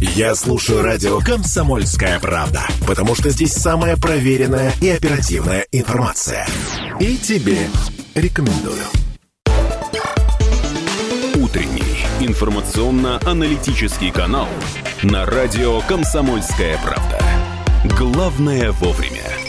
Я слушаю радио «Комсомольская правда», потому что здесь самая проверенная и оперативная информация. И тебе рекомендую. Утренний информационно-аналитический канал на радио «Комсомольская правда». Главное вовремя.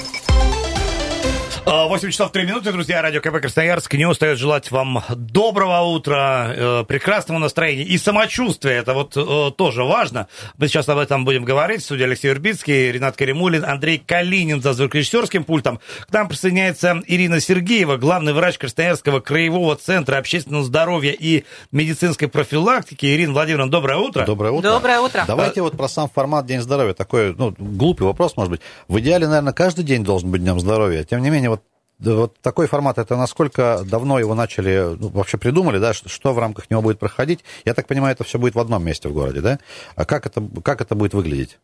8 часов 3 минуты, друзья, радио КП Красноярск. Не устает желать вам доброго утра, э, прекрасного настроения и самочувствия. Это вот э, тоже важно. Мы сейчас об этом будем говорить. Судья Алексей Урбицкий, Ренат Каримулин, Андрей Калинин за звукорежиссерским пультом. К нам присоединяется Ирина Сергеева, главный врач Красноярского краевого центра общественного здоровья и медицинской профилактики. Ирина Владимировна, доброе утро. Доброе утро. Доброе утро. Давайте вот про сам формат День здоровья. Такой, ну, глупый вопрос, может быть. В идеале, наверное, каждый день должен быть Днем здоровья. Тем не менее, вот да, вот такой формат, это насколько давно его начали, ну, вообще придумали, да, что, что в рамках него будет проходить? Я так понимаю, это все будет в одном месте в городе, да? А как это, как это будет выглядеть?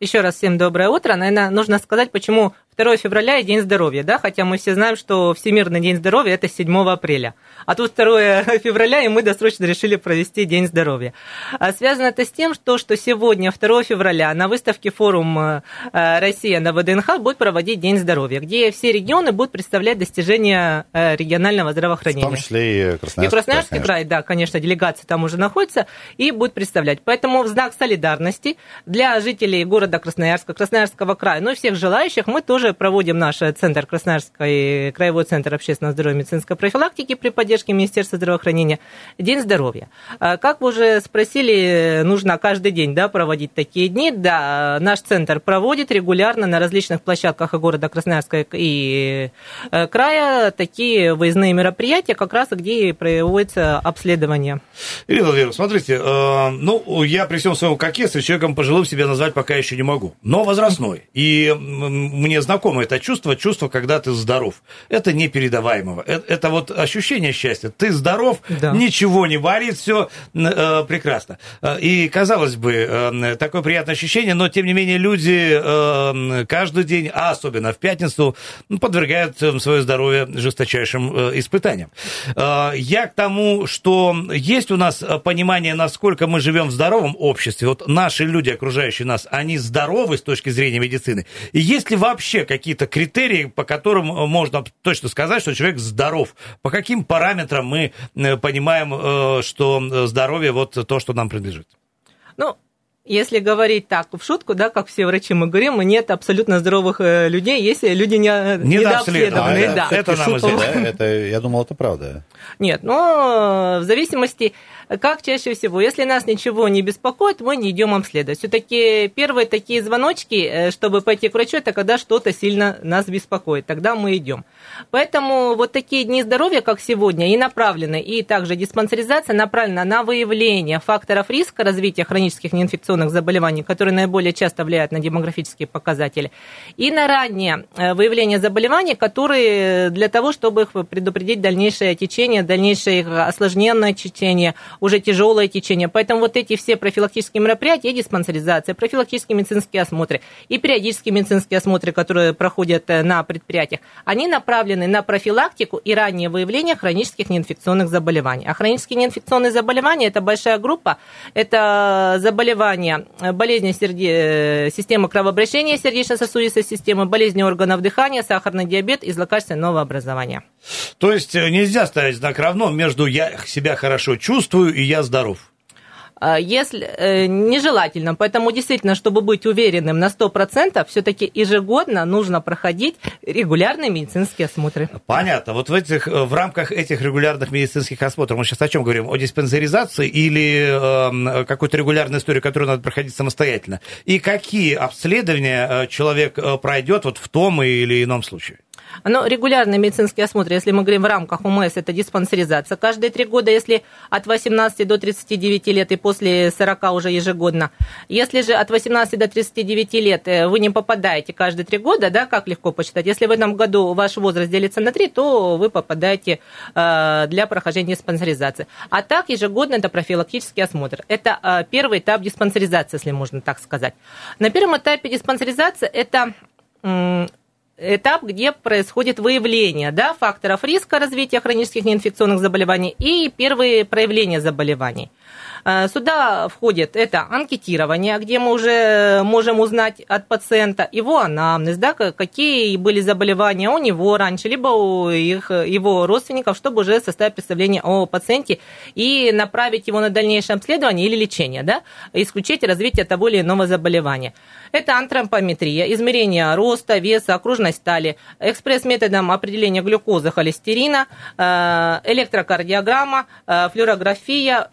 Еще раз всем доброе утро. Наверное, нужно сказать, почему 2 февраля и День здоровья, да, хотя мы все знаем, что Всемирный день здоровья – это 7 апреля. А тут 2 февраля, и мы досрочно решили провести День здоровья. А связано это с тем, что, что сегодня, 2 февраля, на выставке форум э, «Россия» на ВДНХ будет проводить День здоровья, где все регионы будут представлять достижения э, регионального здравоохранения. В том числе и Красноярский, и Красноярский край, да, конечно, делегация там уже находится и будет представлять. Поэтому в знак солидарности для жителей города Красноярска, Красноярского края, ну и всех желающих мы тоже тоже проводим наш Центр Красноярский, Краевой центр общественного здоровья и медицинской профилактики при поддержке Министерства здравоохранения День здоровья. А, как вы уже спросили, нужно каждый день да, проводить такие дни. Да, наш центр проводит регулярно на различных площадках города Красноярска и э, края такие выездные мероприятия, как раз где проводится обследование. Ирина Владимировна, смотрите, э, ну, я при всем своем кокетстве человеком пожилым себя назвать пока еще не могу, но возрастной. И мне знакомо знакомо это чувство, чувство, когда ты здоров. Это непередаваемого. Это, это вот ощущение счастья. Ты здоров, да. ничего не болит, все э, прекрасно. Э, и, казалось бы, э, такое приятное ощущение, но, тем не менее, люди э, каждый день, а особенно в пятницу, подвергают свое здоровье жесточайшим э, испытаниям. Э, я к тому, что есть у нас понимание, насколько мы живем в здоровом обществе. Вот наши люди, окружающие нас, они здоровы с точки зрения медицины. И есть ли вообще какие-то критерии, по которым э, можно точно сказать, что человек здоров? По каким параметрам мы э, понимаем, э, что здоровье вот то, что нам принадлежит? Ну, если говорить так, в шутку, да, как все врачи мы говорим, нет абсолютно здоровых людей, если люди не, недообследованные. А, да. Это, это нам известно. Да? Это, я думал, это правда. Нет, но в зависимости как чаще всего? Если нас ничего не беспокоит, мы не идем обследовать. Все-таки первые такие звоночки, э, чтобы пойти к врачу, это когда что-то сильно нас беспокоит. Тогда мы идем. Поэтому вот такие дни здоровья, как сегодня, и направлены, и также диспансеризация направлена на выявление факторов риска развития хронических неинфекционных заболеваний, которые наиболее часто влияют на демографические показатели, и на раннее э, выявление заболеваний, которые для того, чтобы их предупредить дальнейшее течение, дальнейшее осложненное течение, уже тяжелое течение. Поэтому вот эти все профилактические мероприятия, и диспансеризация, профилактические медицинские осмотры и периодические медицинские осмотры, которые проходят э, на предприятиях, они направлены на профилактику и раннее выявление хронических неинфекционных заболеваний. А хронические неинфекционные заболевания – это большая группа, это заболевания, э, болезни серде... Э, системы кровообращения, сердечно-сосудистой системы, болезни органов дыхания, сахарный диабет и злокачественное новообразование. То есть нельзя ставить знак равно между «я себя хорошо чувствую» и я здоров. А, если э, нежелательно. Поэтому действительно, чтобы быть уверенным на 100%, все-таки ежегодно нужно проходить регулярные медицинские осмотры. Понятно. Вот в, этих, э, в рамках этих регулярных медицинских осмотров мы сейчас о чем говорим? О диспансеризации или э, какой-то регулярной истории, которую надо проходить самостоятельно? И какие обследования э, человек э, пройдет вот в том или ином случае? Но регулярный медицинский осмотр, если мы говорим в рамках УМС, это диспансеризация. Каждые три года, если от 18 до 39 лет и после 40 уже ежегодно. Если же от 18 до 39 лет э, вы не попадаете каждые три года, да, как легко посчитать, если в этом году ваш возраст делится на 3, то вы попадаете э, для прохождения диспансеризации. А так ежегодно это профилактический осмотр. Это э, первый этап диспансеризации, если можно так сказать. На первом этапе диспансеризации это этап, где происходит выявление да, факторов риска развития хронических неинфекционных заболеваний и первые проявления заболеваний. Э, сюда входит это анкетирование, где мы уже можем узнать от пациента его анамнез, да, какие были заболевания у него раньше, либо у их, его родственников, чтобы уже составить представление о пациенте и направить его на дальнейшее обследование или лечение, да, исключить развитие того или иного заболевания. Это антропометрия, измерение роста, веса, окружной стали, экспресс-методом определения глюкозы, холестерина, э, электрокардиограмма, э, флюорография.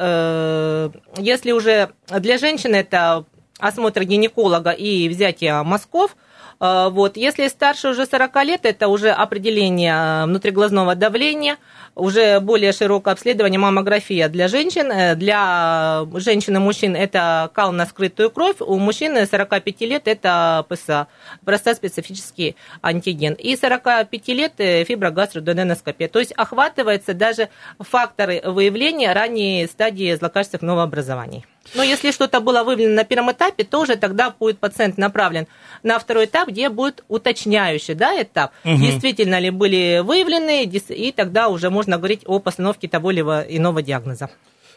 Если уже для женщины это осмотр гинеколога и взятие мазков – вот. Если старше уже 40 лет, это уже определение внутриглазного давления, уже более широкое обследование, маммография для женщин. Э, для женщин и мужчин это кал на скрытую кровь, у мужчин 45 лет это ПСА, простоспецифический антиген. И 45 лет э, фиброгастродоненоскопия. То есть охватывается даже факторы выявления ранней стадии злокачественных новообразований. Но если что-то было выявлено на первом этапе, тоже тогда будет пациент направлен на второй этап, где будет уточняющий да, этап. Угу. Действительно ли были выявлены, и тогда уже можно говорить о постановке того или иного диагноза.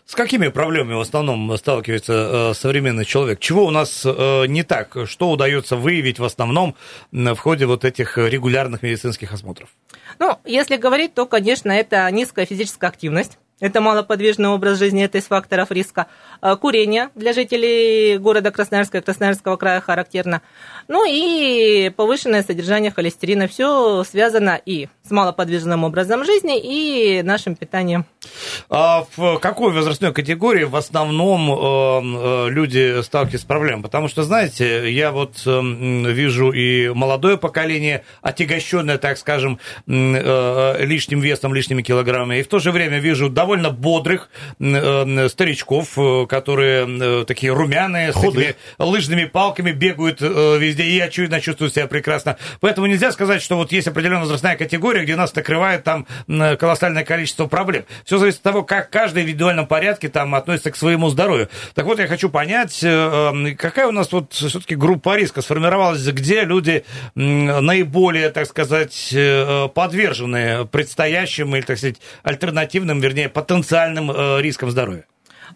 С какими проблемами в основном сталкивается э, современный человек? Чего у нас э, не так? Что удается выявить в основном в ходе вот этих регулярных медицинских осмотров? Ну, если говорить, то, конечно, это низкая физическая активность это малоподвижный образ жизни, это из факторов риска. А, курение для жителей города Красноярска и Красноярского края характерно. Ну и повышенное содержание холестерина. Все связано и с малоподвижным образом жизни, и нашим питанием. А в какой возрастной категории в основном э, э, люди сталкиваются с проблемой? Потому что, знаете, я вот вижу и молодое поколение, отягощенное, так скажем, э, лишним весом, лишними килограммами, и в то же время вижу довольно довольно бодрых э, старичков, э, которые э, такие румяные, Худые. с такими лыжными палками бегают везде, и очевидно чувствуют себя прекрасно. Поэтому нельзя сказать, что вот есть определенная возрастная категория, где нас накрывает там колоссальное количество проблем. Все зависит от того, как каждый в индивидуальном порядке там относится к своему здоровью. Так вот, я хочу понять, какая у нас вот все-таки группа риска сформировалась, где люди наиболее, так сказать, подвержены предстоящим или, так сказать, альтернативным, вернее, потенциальным э, риском здоровья?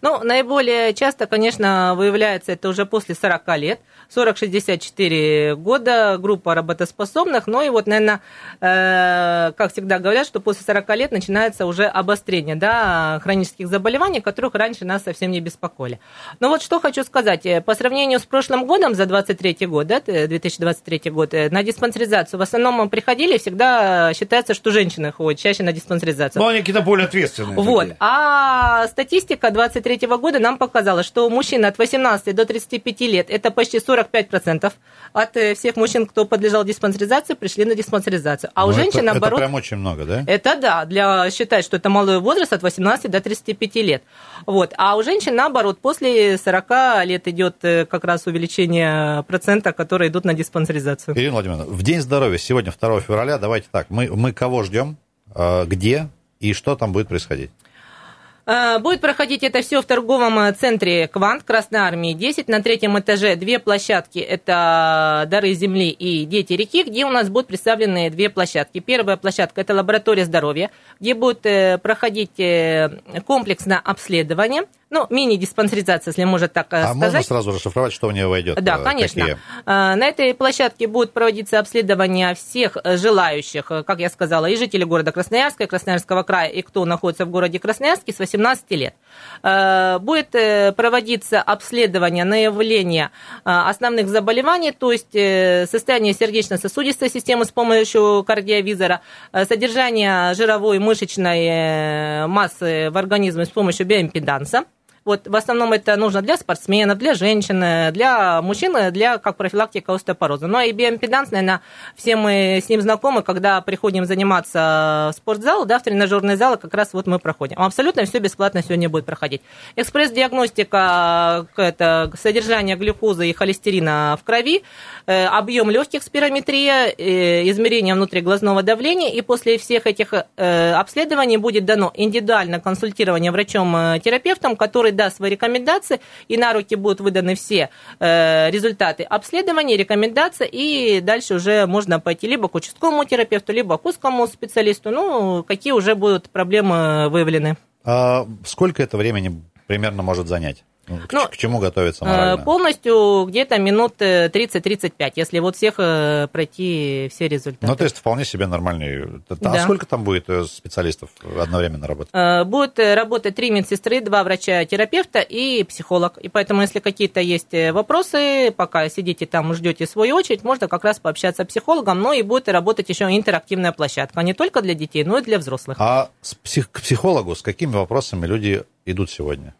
Ну, наиболее часто, конечно, выявляется это уже после 40 лет, 40-64 года, группа работоспособных. Ну и вот, наверное, э, как всегда говорят, что после 40 лет начинается уже обострение да, хронических заболеваний, которых раньше нас совсем не беспокоили. Но вот что хочу сказать. Э, по сравнению с прошлым годом, за 23 год, да, 2023 год, э, на диспансеризацию в основном приходили, всегда считается, что женщины ходят чаще на диспансеризацию. Но они какие-то более ответственные. Вот. Такие. А статистика 23 года нам показала, что мужчин от 18 до 35 лет это почти 40 45% от э, всех мужчин, кто подлежал диспансеризации, пришли на диспансеризацию. А ну, у женщин, это, наоборот... Это прям очень много, да? Это да, для считать, что это малый возраст от 18 до 35 лет. Вот. А у женщин, наоборот, после 40 лет идет э, как раз увеличение процента, которые идут на диспансеризацию. Ирина Владимировна, в День здоровья сегодня, 2 февраля, давайте так, мы, мы кого ждем, э, где и что там будет происходить? Э, будет проходить это все в торговом э, центре «Квант» Красной Армии 10. На третьем этаже две площадки. Это «Дары земли» и «Дети реки», где у нас будут представлены две площадки. Первая площадка – это лаборатория здоровья, где будет э, проходить комплексное обследование ну, мини-диспансеризация, если можно так а сказать. А можно сразу расшифровать, что в нее войдет? Да, конечно. Какие? На этой площадке будут проводиться обследования всех желающих, как я сказала, и жителей города Красноярска, и Красноярского края, и кто находится в городе Красноярске с 18 лет. Э, будет э, проводиться обследование на явление э, основных заболеваний, то есть состояние сердечно-сосудистой системы с помощью кардиовизора, содержание жировой мышечной массы в организме с помощью биоимпеданса, вот в основном это нужно для спортсменов, для женщин, для мужчин, для как профилактика остеопороза. Но и биоимпеданс, наверное, все мы с ним знакомы, когда приходим заниматься в спортзал, да, в тренажерный зал, как раз вот мы проходим. Абсолютно все бесплатно сегодня будет проходить. Экспресс-диагностика, это содержание глюкозы и холестерина в крови, э, объем легких спирометрия, э, измерение внутриглазного давления, и после всех этих э, обследований будет дано индивидуальное консультирование врачом-терапевтом, который даст свои рекомендации, и на руки будут выданы все э, результаты обследования, рекомендации, и дальше уже можно пойти либо к участковому терапевту, либо к узкому специалисту, ну, какие уже будут проблемы выявлены. А сколько это времени примерно может занять? Ну, к, Ну, к чему готовиться Э, морально? Полностью где-то минут э, 30-35, если вот всех э, пройти все результаты. Ну, то есть вполне себе нормальный. А Да. сколько там будет э, специалистов одновременно работать? Э, Будет э, работать три медсестры, два врача-терапевта и психолог. И поэтому, если какие-то есть э, вопросы, пока сидите там и ждете свою очередь, можно как раз пообщаться с психологом, но и будет работать еще интерактивная площадка, не только для детей, но и для взрослых. А к психологу с какими вопросами люди идут сегодня?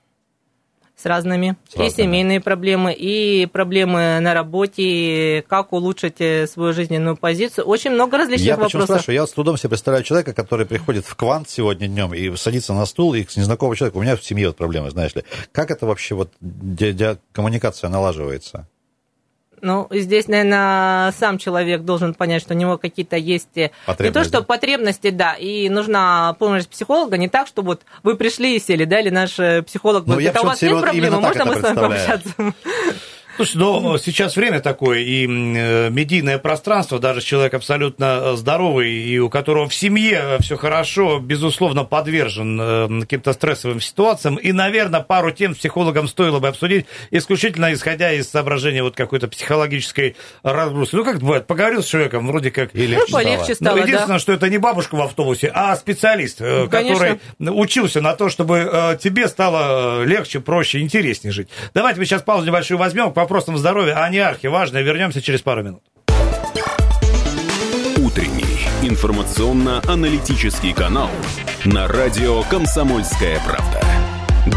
С разными. С и разными. семейные проблемы, и проблемы на работе, как улучшить э, свою жизненную позицию. Очень много различных Я вопросов. спрашиваю? Я с трудом себе представляю человека, который приходит в квант сегодня днем и садится на стул, и с незнакомого человека. У меня в семье вот проблемы, знаешь ли. Как это вообще вот ди- ди- коммуникация налаживается? Ну, здесь, наверное, сам человек должен понять, что у него какие-то есть э, не то, что да? потребности, да, и нужна помощь психолога, не так, что вот вы пришли и сели, да, или наш э, психолог Ну, говорит, я это у вас вот проблемы, можно мы с вами пообщаться? Слушай, ну, сейчас время такое, и э, медийное пространство, даже человек абсолютно э, здоровый, и у которого в семье все хорошо, безусловно, подвержен э, каким-то стрессовым ситуациям, и, наверное, пару тем с психологом стоило бы обсудить, исключительно исходя из соображения вот какой-то психологической разгрузки. Ну, как бывает, поговорил с человеком, вроде как... И Ну, легче стало. полегче Ну, стало, единственное, да. что это не бабушка в автобусе, а специалист, э, Конечно. который учился на то, чтобы э, тебе стало э, легче, проще, интереснее жить. Давайте мы сейчас паузу небольшую возьмем вопросам здоровья, а не архиважно. Вернемся через пару минут. Утренний информационно-аналитический канал на радио «Комсомольская правда».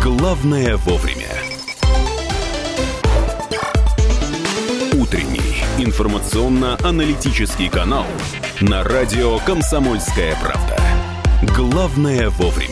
Главное вовремя. Утренний информационно-аналитический канал на радио «Комсомольская правда». Главное вовремя.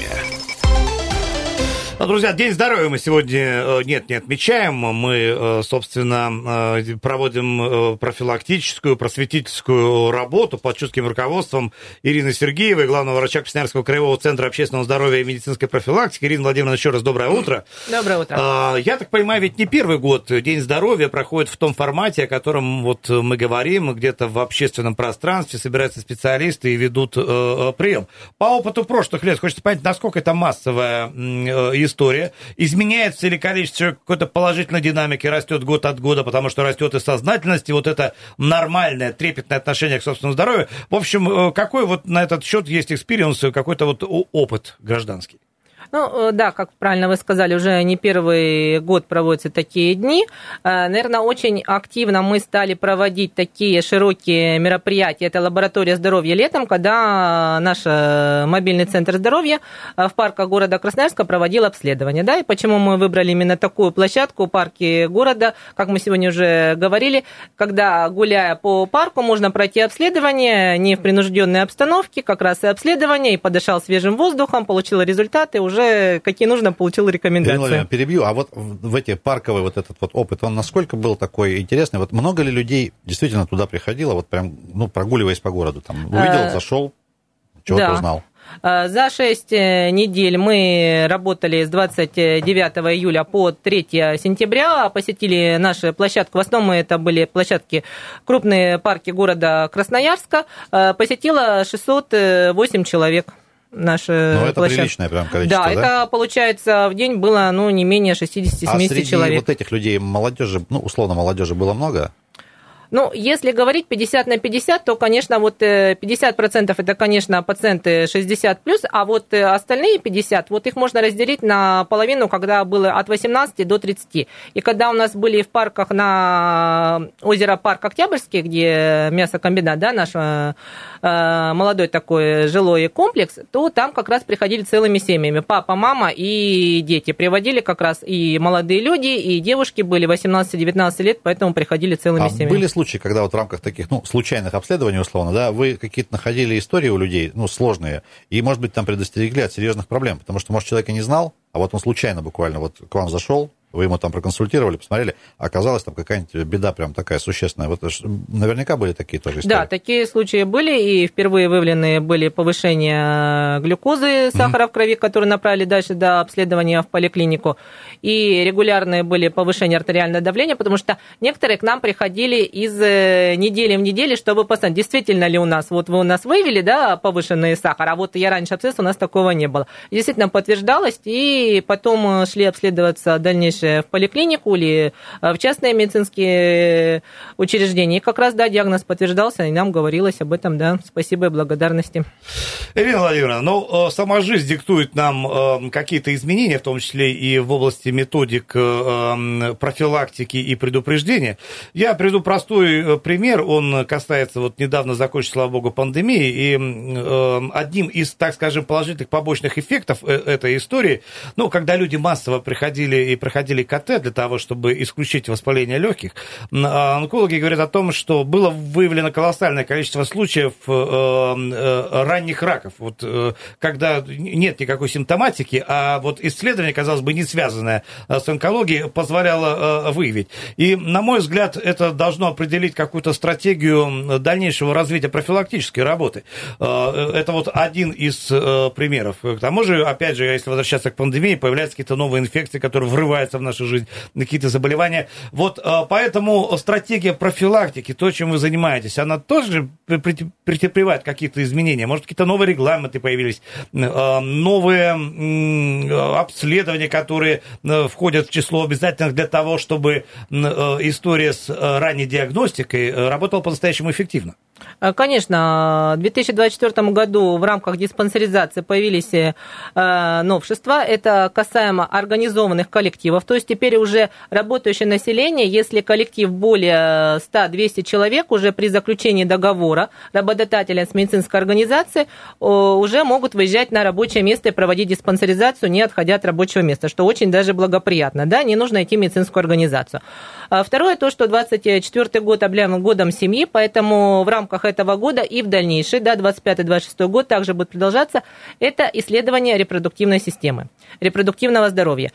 Друзья, День здоровья мы сегодня э, нет, не отмечаем. Мы, э, собственно, э, проводим профилактическую, просветительскую работу под чутким руководством Ирины Сергеевой, главного врача Красноярского краевого центра общественного здоровья и медицинской профилактики. Ирина Владимировна, еще раз доброе утро. Доброе утро. А, Я так понимаю, ведь не первый год День здоровья проходит в том формате, о котором вот мы говорим, где-то в общественном пространстве собираются специалисты и ведут прием. По опыту прошлых лет, хочется понять, насколько это массовая э, история, изменяется ли количество какой-то положительной динамике, растет год от года, потому что растет и сознательность, и вот это нормальное, трепетное отношение к собственному здоровью. В общем, э, какой вот на этот счет есть experience, какой-то вот опыт гражданский? Ну, э, да, как правильно вы сказали, уже не первый год проводятся такие дни. Э, Наверное, очень активно мы стали проводить такие широкие мероприятия. Это лаборатория здоровья летом, когда наш э, мобильный центр здоровья в парках города Красноярска проводил обследование. Да? И почему мы выбрали именно такую площадку, парки города, как мы сегодня уже говорили, когда, гуляя по парку, можно пройти обследование не в принужденной обстановке, как раз и обследование, и подышал свежим воздухом, получил результаты, уже какие нужно, получил Ирина рекомендации. Владимировна, перебью, а вот в эти парковые вот этот вот опыт, он насколько был такой интересный? Вот много ли людей действительно туда приходило, вот прям, ну, прогуливаясь по городу, там, увидел, Э, зашел, чего-то да. узнал? Э, За 6 недель мы работали с 29 июля по 3 сентября, посетили нашу площадку, в основном это были площадки, крупные парки города Красноярска, Э, посетило 608 человек. Наши Ну, это приличное прям количество, Да, да? это, получается, в день было, ну, не менее 60-70 А среди человек. вот этих людей молодежи, ну, условно, молодежи было много? Ну, если говорить 50 на 50, то, конечно, вот э, 50% это, конечно, пациенты 60 плюс, а вот э, остальные 50, вот их можно разделить на половину, когда было от 18 до 30. И когда у нас были в парках на озеро Парк Октябрьский, где мясокомбинат, да, наш э, э, молодой такой жилой комплекс, то там как раз приходили целыми семьями. Папа, мама и дети. Приводили как раз и молодые люди, и девушки были 18-19 лет, поэтому приходили целыми А семьями. были случаи, когда вот в рамках таких, ну, случайных обследований, условно, да, вы какие-то находили истории у людей, ну, сложные, и, может быть, там предостерегли от серьезных проблем, потому что, может, человек и не знал, а вот он случайно буквально вот к вам зашел, Вы ему там проконсультировали, посмотрели, оказалась там какая-нибудь беда прям такая существенная. Вот наверняка были такие тоже истории. Да, такие случаи были, и впервые выявлены были повышение глюкозы, сахара mm-hmm. в крови, которые направили дальше до обследования в поликлинику, и регулярные были повышения артериального давления, потому что некоторые к нам приходили из э, недели в неделю, чтобы посмотреть, действительно ли у нас, вот вы у нас выявили, да, повышенный сахар, а вот я раньше обследовался, у нас такого не было. Действительно подтверждалось, и потом шли обследоваться дальнейшие в поликлинику или э, в частные медицинские учреждения. И как раз, да, диагноз подтверждался, и нам говорилось об этом, да, спасибо и благодарности. Ирина Владимировна, ну, э, сама жизнь диктует нам э, какие-то изменения, в том числе и в области методик профилактики и предупреждения. Я приду простой пример, он касается вот недавно закончилась, слава богу, пандемии, и одним из, так скажем, положительных побочных эффектов этой истории, ну, когда люди массово приходили и проходили проводили КТ для того, чтобы исключить воспаление легких, а онкологи говорят о том, что было выявлено колоссальное количество случаев э, э, ранних раков, вот, э, когда нет никакой симптоматики, а вот исследование, казалось бы, не связанное с онкологией, позволяло выявить. И, на мой взгляд, это должно определить какую-то стратегию дальнейшего развития профилактической работы. Это вот один из примеров. К тому же, опять же, если возвращаться к пандемии, появляются какие-то новые инфекции, которые врываются в нашу жизнь, какие-то заболевания. Вот э, поэтому стратегия профилактики, то, чем вы занимаетесь, она тоже претерпевает какие-то изменения. Может, какие-то новые регламенты появились, э, новые обследования, которые э, входят в число обязательных для того, чтобы история с ранней диагностикой работала по-настоящему эффективно. Э, конечно, в 2024 году в рамках диспансеризации появились э, новшества. Это касаемо организованных коллективов. То есть теперь уже работающее население, если коллектив более 100-200 человек, уже при заключении договора работодателя с медицинской организацией уже могут выезжать на рабочее место и проводить диспансеризацию, не отходя от рабочего места, что очень даже благоприятно. Да, не нужно идти в медицинскую организацию. А второе, то, что 2024 год объявлен годом семьи, поэтому в рамках рамках этого года и в дальнейшем, да, 25-26 год также будет продолжаться, это исследование репродуктивной системы, репродуктивного здоровья.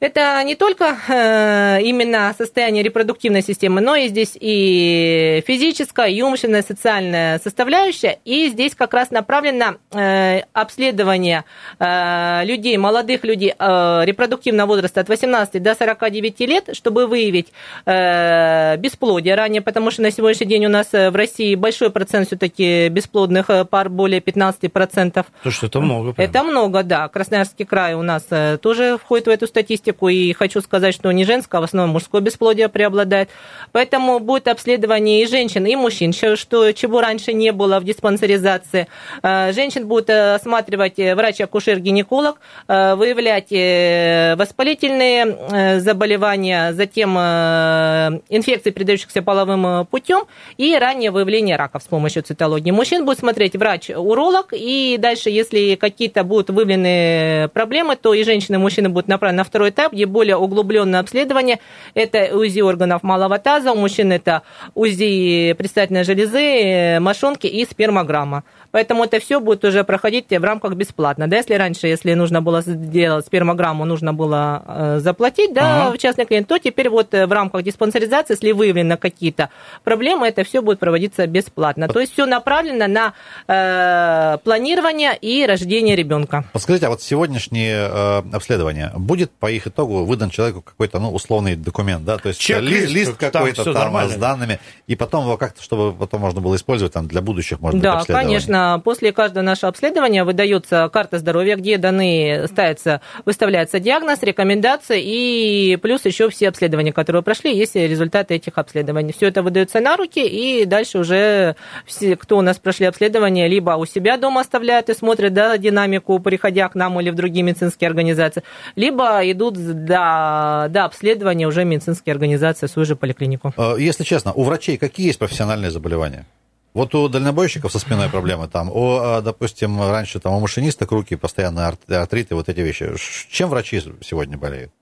Это не только э, именно состояние репродуктивной системы, но и здесь и физическая, и умственная, социальная составляющая. И здесь как раз направлено э, обследование э, людей, молодых людей репродуктивного возраста от 18 до 49 лет, чтобы выявить бесплодие ранее, потому что на сегодняшний день у нас в России большой процент все-таки бесплодных пар, более 15%. То, что это много. Прям. Это много, да. Красноярский край у нас тоже входит в эту статистику статистику, и хочу сказать, что не женское, а в основном мужское бесплодие преобладает. Поэтому будет обследование и женщин, и мужчин, что, чего раньше не было в диспансеризации. Э, женщин будет осматривать врач-акушер-гинеколог, э, выявлять э, воспалительные заболевания, затем инфекции, передающихся половым путем, и раннее выявление рака с помощью цитологии. Мужчин будет смотреть врач-уролог, и дальше, если какие-то будут выявлены проблемы, то и женщины, и мужчины будут направлены на второй этап, этап, где более углубленное обследование. Это УЗИ органов малого таза, у мужчин это УЗИ предстательной железы, мошонки и спермограмма. Поэтому это все будет уже проходить в рамках бесплатно. Да, если раньше, если нужно было сделать спермограмму, нужно было э, заплатить, да, ага. в частный клиент, то теперь вот э, в рамках диспансеризации, если выявлены какие-то проблемы, это все будет проводиться бесплатно. То есть все направлено на э, планирование и рождение ребенка. Подскажите, а вот сегодняшнее э, обследование будет по их итогу выдан человеку какой-то ну, условный документ, да, то есть Чек-лист, лист какой-то там, там с данными, и потом его как-то, чтобы потом можно было использовать там для будущих, может да, быть, Да, конечно после каждого нашего обследования выдается карта здоровья, где даны ставятся, выставляется диагноз, рекомендации и плюс еще все обследования, которые прошли, есть результаты этих обследований. Все это выдается на руки, и дальше уже все, кто у нас прошли обследование, либо у себя дома оставляют и смотрят да, динамику, приходя к нам или в другие медицинские организации, либо идут до, до обследования уже медицинские организации, свою же поликлинику. Э, если честно, у врачей какие есть профессиональные заболевания? Вот у дальнобойщиков со спиной проблемы там, у, а, допустим, раньше там у машинисток руки постоянно артриты, вот эти вещи. Чем врачи сегодня болеют?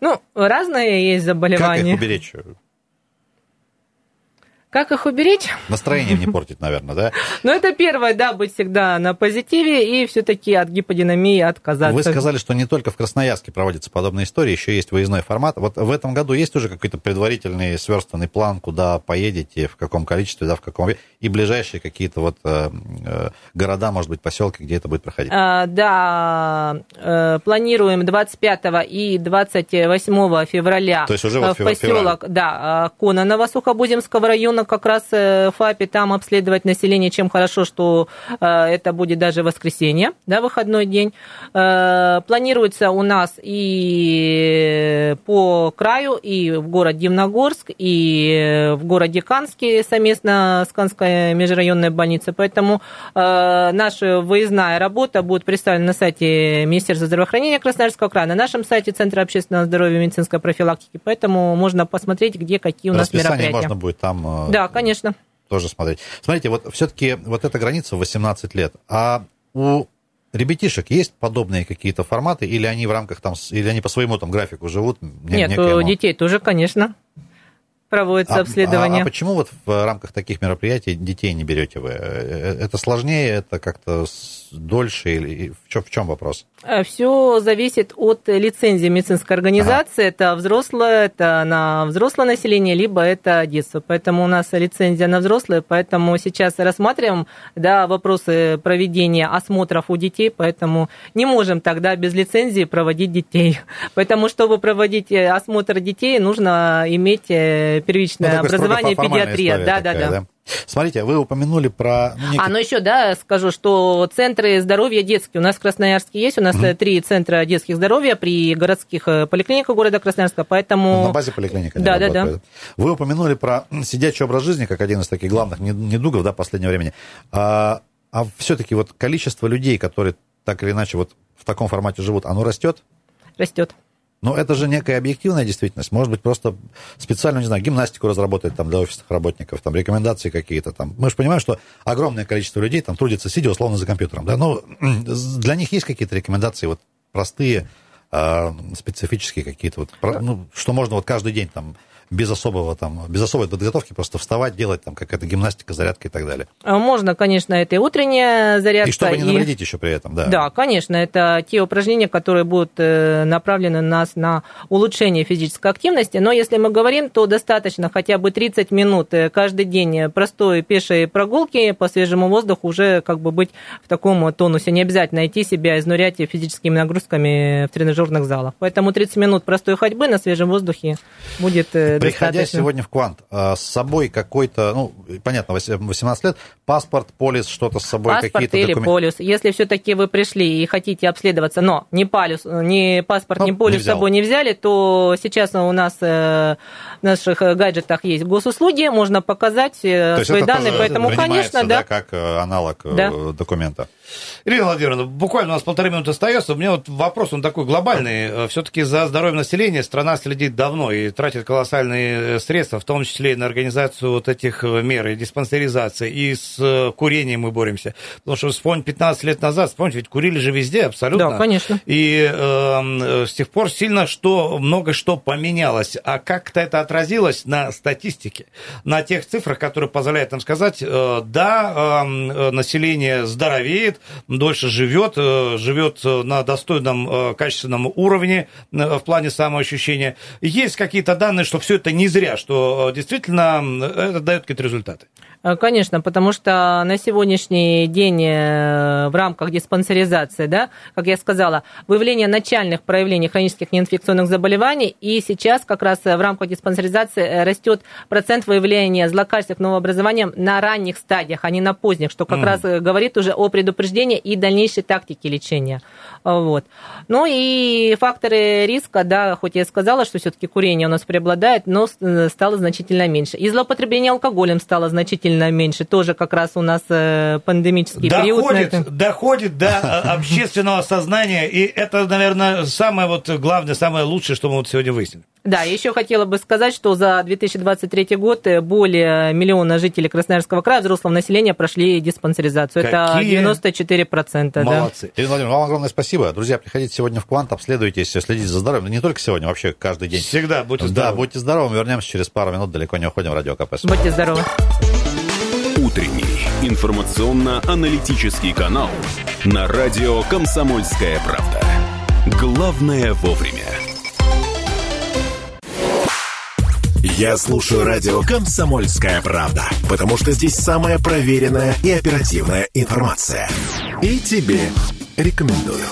Ну, разные есть заболевания. Как их уберечь? Как их уберечь? Настроение не портить, наверное, да? Ну, это первое, да, быть всегда на позитиве и все-таки от гиподинамии отказаться. Вы сказали, что не только в Красноярске проводятся подобные истории, еще есть выездной формат. Вот в этом году есть уже какой-то предварительный сверстанный план, куда поедете, в каком количестве, да, в каком... И ближайшие какие-то вот э, э, города, может быть, поселки, где это будет проходить? А, да, э, планируем 25 и 28 февраля То есть уже вот в поселок, да, Кононово Сухобуземского района, как раз в ФАПе, там обследовать население, чем хорошо, что это будет даже воскресенье, да, выходной день. Планируется у нас и по краю, и в город Дивногорск, и в городе Канске совместно с Канской межрайонной больницей. Поэтому наша выездная работа будет представлена на сайте Министерства здравоохранения Красноярского края, на нашем сайте Центра общественного здоровья и медицинской профилактики. Поэтому можно посмотреть, где какие у нас Расписание мероприятия. можно будет там... Да, конечно. Тоже смотреть. Смотрите, вот все-таки вот эта граница 18 лет, а у ребятишек есть подобные какие-то форматы, или они в рамках там, или они по своему там графику живут? Нет, у детей тоже, конечно, проводится а, обследование. А, а почему вот в рамках таких мероприятий детей не берете вы? Это сложнее, это как-то дольше или чем, в чем вопрос? Все зависит от лицензии медицинской организации. Ага. Это взрослое, это на взрослое население, либо это детство. Поэтому у нас лицензия на взрослые, поэтому сейчас рассматриваем да, вопросы проведения осмотров у детей, поэтому не можем тогда без лицензии проводить детей. Поэтому, чтобы проводить осмотр детей, нужно иметь первичное ну, образование педиатрия. Да, такая, да, да. Смотрите, вы упомянули про... Ну, некий... А, ну еще, да, скажу, что центры здоровья детские у нас в Красноярске есть. У нас mm-hmm. три центра детских здоровья при городских э, поликлиниках города Красноярска, поэтому... На базе поликлиника. Да, да, да. Вы упомянули про сидячий образ жизни как один из таких главных недугов да, последнего времени. А, а все-таки вот количество людей, которые так или иначе вот в таком формате живут, оно растет? Растет. Но это же некая объективная действительность. Может быть, просто специально, не знаю, гимнастику разработать там для офисных работников, там рекомендации какие-то там. Мы же понимаем, что огромное количество людей там трудится, сидя условно за компьютером. Да? Но для них есть какие-то рекомендации вот простые, э, специфические какие-то, вот, ну, что можно вот каждый день там без особого там, без особой подготовки просто вставать, делать там какая-то гимнастика, зарядка и так далее. А можно, конечно, это и утренняя зарядка. И чтобы не навредить и... еще при этом, да. Да, конечно, это те упражнения, которые будут э, направлены нас на улучшение физической активности, но если мы говорим, то достаточно хотя бы 30 минут э, каждый день простой пешей прогулки по свежему воздуху уже как бы быть в таком тонусе. Не обязательно идти себя изнурять физическими нагрузками в тренажерных залах. Поэтому 30 минут простой ходьбы на свежем воздухе будет э, Приходя достаточно. сегодня в Квант, а, с собой какой-то, ну, понятно, 18 лет, паспорт, полис, что-то с собой, паспорт какие-то или документы? полис. Если все-таки вы пришли и хотите обследоваться, но ни, полис, ни паспорт, ну, ни полис с собой не взяли, то сейчас у нас э, в наших гаджетах есть госуслуги, можно показать э, свои данные, поэтому, конечно, да. да как э, аналог да. документа. Ирина Владимировна, буквально у нас полторы минуты остается. У меня вот вопрос, он такой глобальный. Все-таки за здоровье населения страна следит давно и тратит колоссальные э, средства, в том числе и на организацию вот этих э, мер и диспансеризации, и с э, курением мы боремся. Потому что вспомнить 15 лет назад, вспомните, ведь курили же везде абсолютно. Да, конечно. И э, с тех пор сильно что, много что поменялось. А как-то это отразилось на статистике, на тех цифрах, которые позволяют нам сказать, э, да, э, население здоровеет, дольше живет, э, живет на достойном, э, качественном уровне э, в плане самоощущения. Есть какие-то данные, что все это не зря, что действительно это дает какие-то результаты. Э, конечно, потому что на сегодняшний день э, в рамках диспансеризации, да, как я сказала, выявление начальных проявлений хронических неинфекционных заболеваний, и сейчас как раз в рамках диспансеризации э, растет процент выявления злокачественных новообразований на ранних стадиях, а не на поздних, что как mm. раз говорит уже о предупреждении и дальнейшей тактике лечения. Вот. Ну и факторы риска, да, хоть я сказала, что все-таки курение у нас преобладает, но стало значительно меньше. И злоупотребление алкоголем стало значительно значительно меньше. Тоже как раз у нас э, пандемический период. Доходит, доходит до общественного сознания, и это, наверное, самое вот главное, самое лучшее, что мы вот сегодня выяснили. Да, еще хотела бы сказать, что за 2023 год более миллиона жителей Красноярского края взрослого населения прошли диспансеризацию. Какие Это 94%. Молодцы. Да. Ирина Владимировна, вам огромное спасибо. Друзья, приходите сегодня в Квант, обследуйтесь, следите за здоровьем. Не только сегодня, вообще каждый день. Всегда будьте здоровы. Да, будьте здоровы. Мы вернемся через пару минут. Далеко не уходим в Радио КП. Будьте здоровы. Утренний информационно-аналитический канал на радио «Комсомольская правда». Главное вовремя. Я слушаю радио «Комсомольская правда», потому что здесь самая проверенная и оперативная информация. И тебе рекомендую.